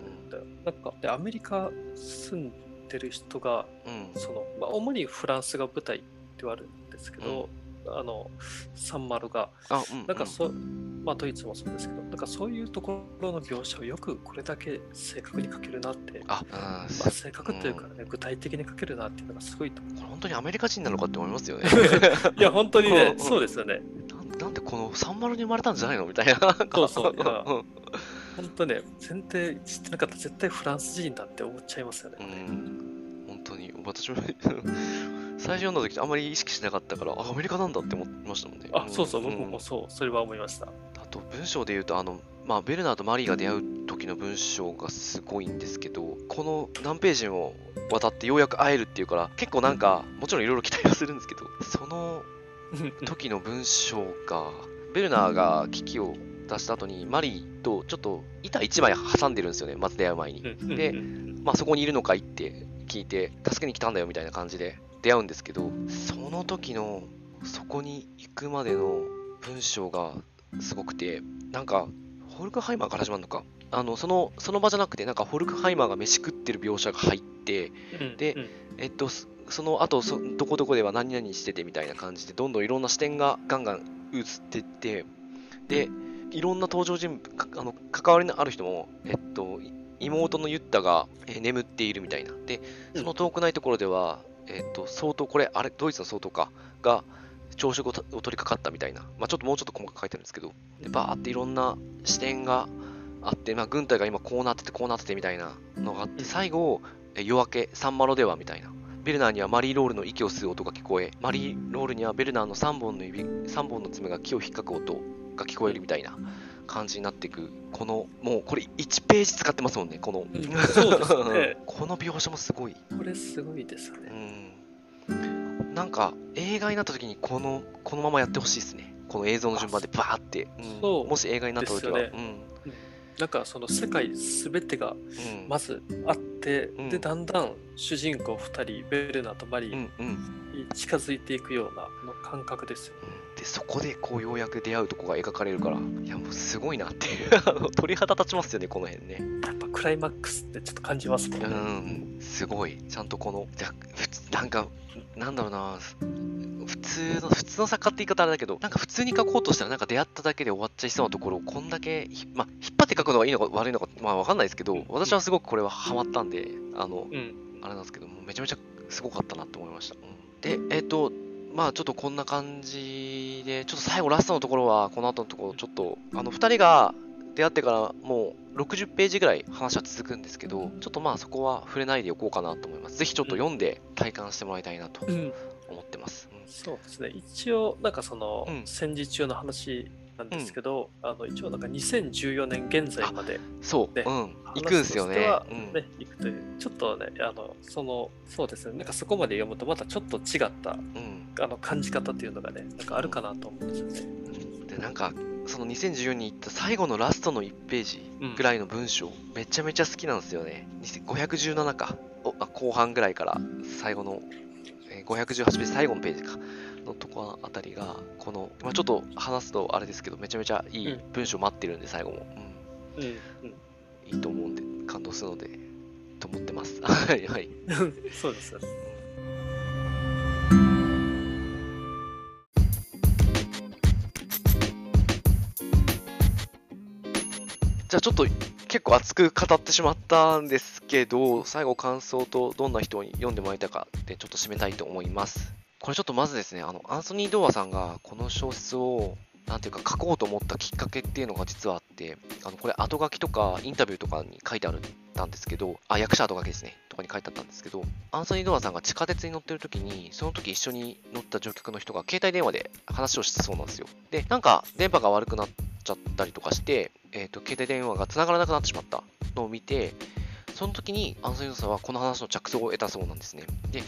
なんかでアメリカ住んでる人がうん。その、まあ、主にフランスが舞台ではあるんですけど、あのサンマルがあ、うん。なんかそう、まあドイツもそうですけどなんかそういうところの描写をよくこれだけ正確に書けるなって、あ、うんまあ、正確というかね、具体的に書けるなっていうのがすごいと本当にアメリカ人なのかって思いますよね。う いや本当にねうん。そうですよね。なんでこのサンマルに生まれたんじゃないのみたいな。そうそう。本当ね前提知ってなかった。ら絶対フランス人だって思っちゃいますよね、うん、本当に。私も最初読んだ時あんまり意識しなかったからあアメリカなんだって思いましたもんね。あそうそう僕ん。もそうそれは思いました。あと文章で言うとあの、まあ、ベルナーとマリーが出会う時の文章がすごいんですけどこの何ページも渡ってようやく会えるっていうから結構なんかもちろんいろいろ期待はするんですけどその 時の文章がベルナーが危機を出した後にマリーとちょっと板1枚挟んでるんですよねまず出会う前に。でまあ、そこにいるのかいって聞いて、助けに来たんだよみたいな感じで出会うんですけど、その時の、そこに行くまでの文章がすごくて、なんか、ホルクハイマーから始まるのか。あの、その、その場じゃなくて、なんか、ホルクハイマーが飯食ってる描写が入って、でうんえっと、そその後そ、どこどこでは何々しててみたいな感じで、どんどんいろんな視点がガンガン映ってって、で、いろんな登場人物、かあの関わりのある人も、えっと、い妹のユッタが、えー眠っているみたいな。で、その遠くないところでは、えっと、相当、これ、あれ、ドイツの総統か、が、朝食を取り掛かったみたいな。まあ、ちょっともうちょっと細かく書いてるんですけど、で、バーっていろんな視点があって、まあ、軍隊が今こうなってて、こうなっててみたいなのがあって、最後、え夜明け、サンマロではみたいな。ベルナーにはマリーロールの息を吸う音が聞こえ、マリーロールにはベルナーの3本の指、3本の爪が木を引っかく音が聞こえるみたいな感じになっていく。この、もうこれ1ページ使ってますもんね、この。うんそうですね この描写もすごい。これすごいですようねん。なんか、映画になった時にこの、このままやってほしいですね。この映像の順番でバーって。うんもし映画になった時は。なんかその世界すべてがうん。うん。まずあって、うんでだんだん主人公2人ベルナとマリーうんうん。に近づいていくようなの感覚ですよでそこでこうようやく出会うとこが描かれるからいやもうすごいなって。いう 鳥肌立ちますよねこの辺ね。やっぱクライマックスってちょっと感じますもんうね、んすごい。ちゃんとこのなんかなんだろうな普通の普通の作家って言い方あれだけどなんか普通に書こうとしたらなんか出会っただけで終わっちゃいそうなところをこんだけひ、まあ、引っ張って書くのがいいのか悪いのかまあわかんないですけど私はすごくこれはハマったんであのうん。あれなんですけどもめちゃめちゃすごかったなって思いました、うん。でえっ、とまあちょっとこんな感じでちょっと最後ラストのところはこの後のところちょっとあの2人が出会ってからもう60ページぐらい話は続くんですけどちょっとまあそこは触れないでおこうかなと思います。ぜひちょっと読んで体感してもらいたいなとうん。思ってます、うん。そうですね。一応なんかそのうん。戦時中の話なんですけど、あの一応なんか2014年現在までそう、ねうん。行くんすよね。話としてはうん。ね行くという。ちょっとねあのそのそうですね。なんかそこまで読むとまたちょっと違ったうんあの感じ方っていうのがねなんかあるかなと思うんですよね。でなんかその2014に行った最後のラストの1ページぐらいの文章、めちゃめちゃ好きなんですよね。517か。後半ぐらいから最後の、えー518ページ、最後のページか。のとこあたりが、この、まあ、ちょっと話すとあれですけど、めちゃめちゃいいうん文章待ってるんで、最後も。うんうんうん、いいと思うんで、感動するので、と思ってます。はい、はい。そうですよね。じゃあちょっと結構熱く語ってしまったんですけど、最後感想とどんな人に読んでもらいたいかでちょっと締めたいと思います。これちょっとまずですね、あの、アンソニー・ドーアさんがこの小説をなんていうか書こうと思ったきっかけっていうのが実はあって、あのこれ後書きとかインタビューとかに書いてあるたんですけど、あ、役者後書きですね、とかに書いてあったんですけど、アンソニー・ドーアさんが地下鉄に乗ってる時に、その時一緒に乗った乗客の人が携帯電話で話をしたそうなんですよ。で、なんか電波が悪くなっちゃったりとかして、えっ、と、携帯電話が繋がらなくなってしまったのを見て、その時にアンソニー・さんはこの話の着想を得たそうなんですね。で、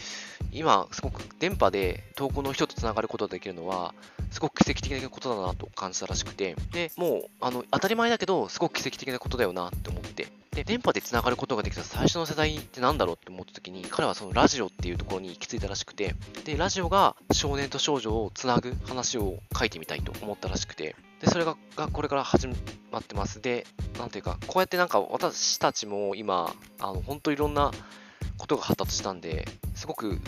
今、すごく電波で遠くの人とつながることができるのは、すごく奇跡的なことだなと感じたらしくて、で、もう、あの、当たり前だけど、すごく奇跡的なことだよなって思って、で、電波でつながることができた最初の世代ってなんだろうって思った時に、彼はそのラジオっていうところに行き着いたらしくて、で、ラジオが少年と少女をつなぐ話を書いてみたいと思ったらしくて、で、それががこれから始まってます。で、なんていうか、こうやってなんか私たちも今、あの、本当いろんなことが発達したんで、すごく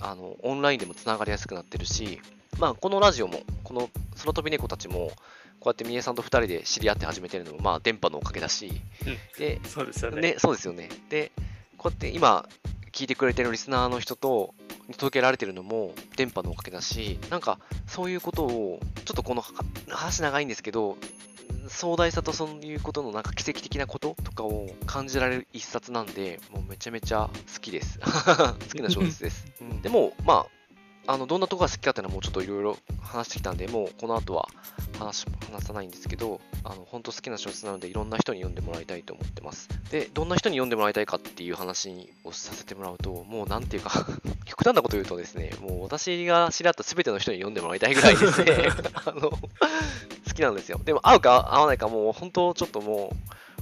あのオンラインでもつながりやすくなってるし、まあ、このラジオも、この空飛び猫たちも、こうやってみえさんと2人で知り合って始めてるのも、まあ、電波のおかげだし、で、そうですよね。ね、そうですよね。で、こうやって今、聞いてくれてるリスナーの人と、に届けられてるのも電波のおかげだし、なんか、そういうことを、とこのは話長いんですけど、壮大さとそういうことのなんか奇跡的なこととかを感じられる一冊なんで、もうめちゃめちゃ好きです。好きな小説です。うん、でも、まあ、あの、どんなとこが好きかっていうのはもうちょっといろいろ話してきたんで、もうこの後は話話さないんですけど、あの、本当好きな小説なので、いろんな人に読んでもらいたいと思ってます。で、どんな人に読んでもらいたいかっていう話をさせてもらうと、もうなんていうか 極端なこと言うとですね、もう私が知り合った全ての人に読んでもらいたいぐらいですね、あの、好きなんですよ。でも、合うか合わないかもう本当ちょっともう、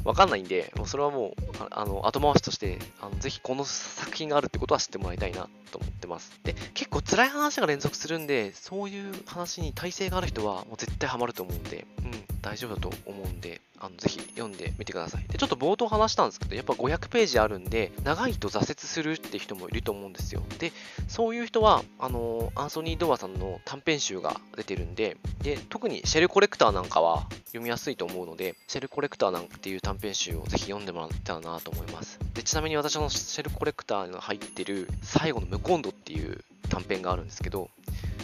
わかんないんで、もうそれはもう、あの、後回しとして、あのぜひこの作品があるってことは知ってもらいたいなと思ってます。で、結構辛い話が連続するんで、そういう話に耐性がある人は、もう絶対ハマると思うんで、うん、大丈夫だと思うんで、あのぜひ読んでみてください。で、ちょっと冒頭話したんですけど、やっぱ500ページあるんで、長いと挫折するって人もいると思うんですよ。で、そういう人は、あのアンソニー・ドアさんの短編集が出てるんで、で、特にシェルコレクターなんかは読みやすいと思うので、シェルコレクターなんていう短編集をぜひ読んでもらったらなと思います。で、ちなみに私のシェルコレクターに入ってる最後の無今度っていう短編があるんですけど、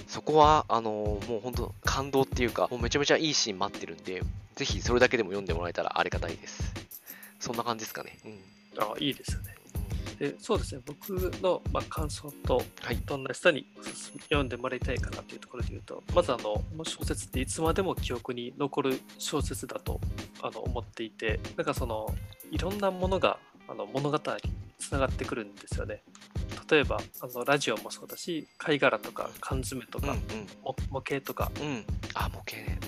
そこは、あのもう本当感動っていうか、もうめちゃめちゃいいシーン待ってるんで、ぜひそれだけでも読んでもらえたらありがたいです。そんな感じですかね。うん。あいいですよね。でそうですね、僕の、まあ、感想と、はいどんな人に読んでもらいたいかなというところで言うと、まずあの、小説っていつまでも記憶に残る小説だとあの思っていて、なんかその、いろんなものがあの物語につながってくるんですよね。例えば、あのラジオもそうだし、貝殻とか缶詰とうん、か、も模型とか、うん、うん。あ、模型ね。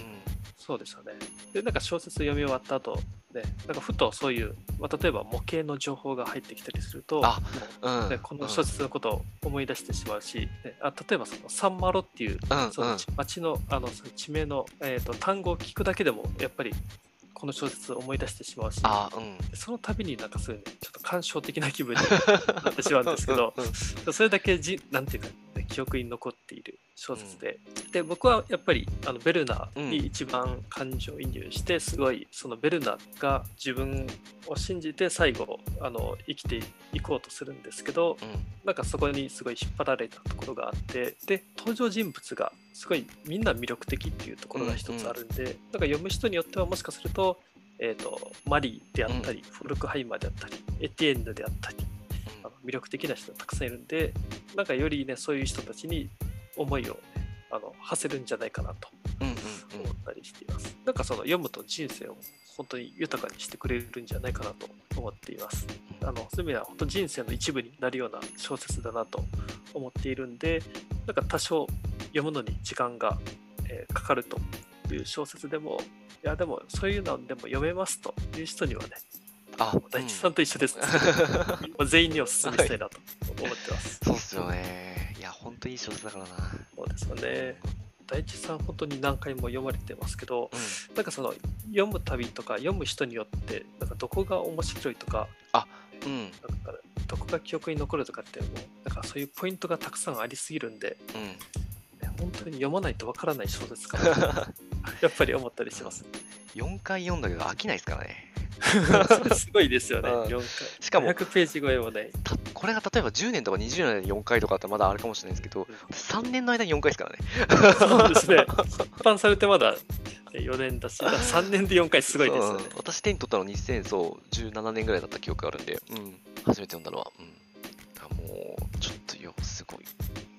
そうですよね。で、なんか小説読み終わった後、ね、なんかふとそういう、まあ、例えば模型の情報が入ってきたりすると、ううん。うん。ね、この小説のことを思い出してしまうし、ねあ例えばそのサンマロっていううん、その町のあのその地名の、えー、と単語を聞くだけでもやっぱりこの小説を思い出してしまうしあ、うん。その度になんかそういうねちょっと感傷的な気分になってしまうんですけど うんうんそれだけじなんていうか、ね、記憶に残っている小説で、で僕はやっぱりあのベルナーに一番感情移入してすごいそのベルナーが自分を信じて最後あの生きていこうとするんですけどうん。なんかそこにすごい引っ張られたところがあってで登場人物がすごいみんな魅力的っていうところが一つあるんで、なんか読む人によってはもしかすると,、えー、とマリーであったり、フォルクハイマーであったりエティエンヌであったりあの魅力的な人がたくさんいるんでなんかよりねそういう人たちに思いを、ね、あの馳せるんじゃないかなと思ったりしています。なんかその読むと人生を本当に豊かにしてくれるんじゃないかなと思っています。あのそういう意味では本当人生の一部になるような小説だなと思っているんで、なんか多少読むのに時間が、えーかかるという小説でも、いやでもそういうのでも読めますという人にはね、あ、大地さんと一緒です、もう全員にお勧めしたいなと思ってます。そうっすよね。いや、ほんといい小説だからな。そうですよね。大地さん本当に何回も読まれてますけどうんなんかその読む旅とか読む人によってなんかどこが面白いとかうんなんかどこが記憶に残るとかっていうなんかそういうポイントがたくさんありすぎるんでうん本当に読まないとわからない小説かな。と やっぱり思ったりします。4回読んだけど飽きないですからね。すごいですよね、うん。4回。しかも100ページ超えもね、たこれが例えば10年とか20年で4回とかってまだあるかもしれないですけど3年の間に4回ですからね。そうですね、出版されてまだ4年だし、3年で4回すごいですよね。うん。私手に取ったの2017年ぐらいだった記憶があるんで、うん、初めて読んだのは、うん、もうちょっとよすごい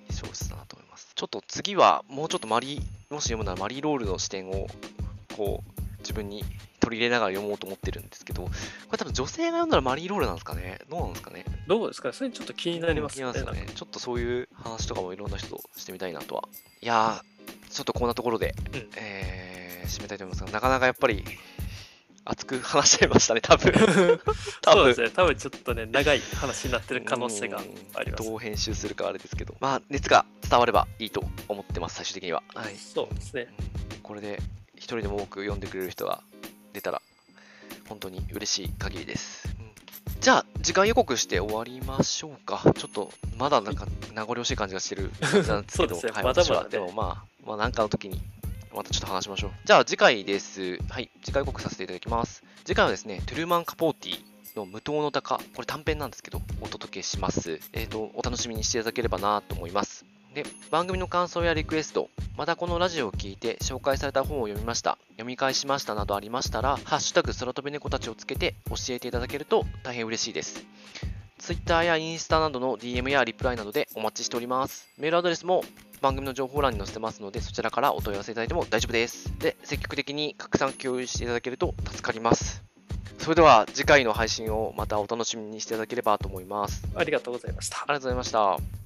小説だなと思いますちょっと次はもうちょっとマリーもし読むならマリーロールの視点をこう自分に取り入れながら読もうと思ってるんですけどこれ多分女性が読んだらマリーロールなんですかね？どうなんですかね？どうですかね、それちょっと気になりますよね。ますよね。ちょっとそういう話とかもいろんな人としてみたいなとは。いやーちょっとこんなところで、うん。えー締めたいと思いますがなかなかやっぱり熱く話しちゃいましたね多分。多分。そうですね、多分ちょっとね、長い話になってる可能性があります。どう編集するかあれですけど。まあ熱が伝わればいいと思ってます最終的には。はい。そうですね。うん。これで一人でも多く読んでくれる人が出たら本当に嬉しい限りです、うん。じゃあ時間予告して終わりましょうか。ちょっとまだなんか名残惜しい感じがしてる感じなんですけど。そうですね。はい、まだまだね。でもまあまあなんかの時にまたちょっと話しましょう。じゃあ次回です。はい次回告させていただきます。次回はですねトゥルーマン・カポーティの無糖の鷹。これ短編なんですけどお届けします。えっ、とお楽しみにしていただければなと思います。で番組の感想やリクエストまたこのラジオを聞いて紹介された本を読みました。読み返しましたなどありましたら「ハッシュタグ空飛び猫たち」をつけて教えていただけると大変嬉しいです。Twitter やインスタなどの DM やリプライなどでお待ちしております。メールアドレスも番組の情報欄に載せてますのでそちらからお問い合わせいただいても大丈夫です。で積極的に拡散共有していただけると助かります。それでは次回の配信をまたお楽しみにしていただければと思います。ありがとうございました。あ。りがとうございました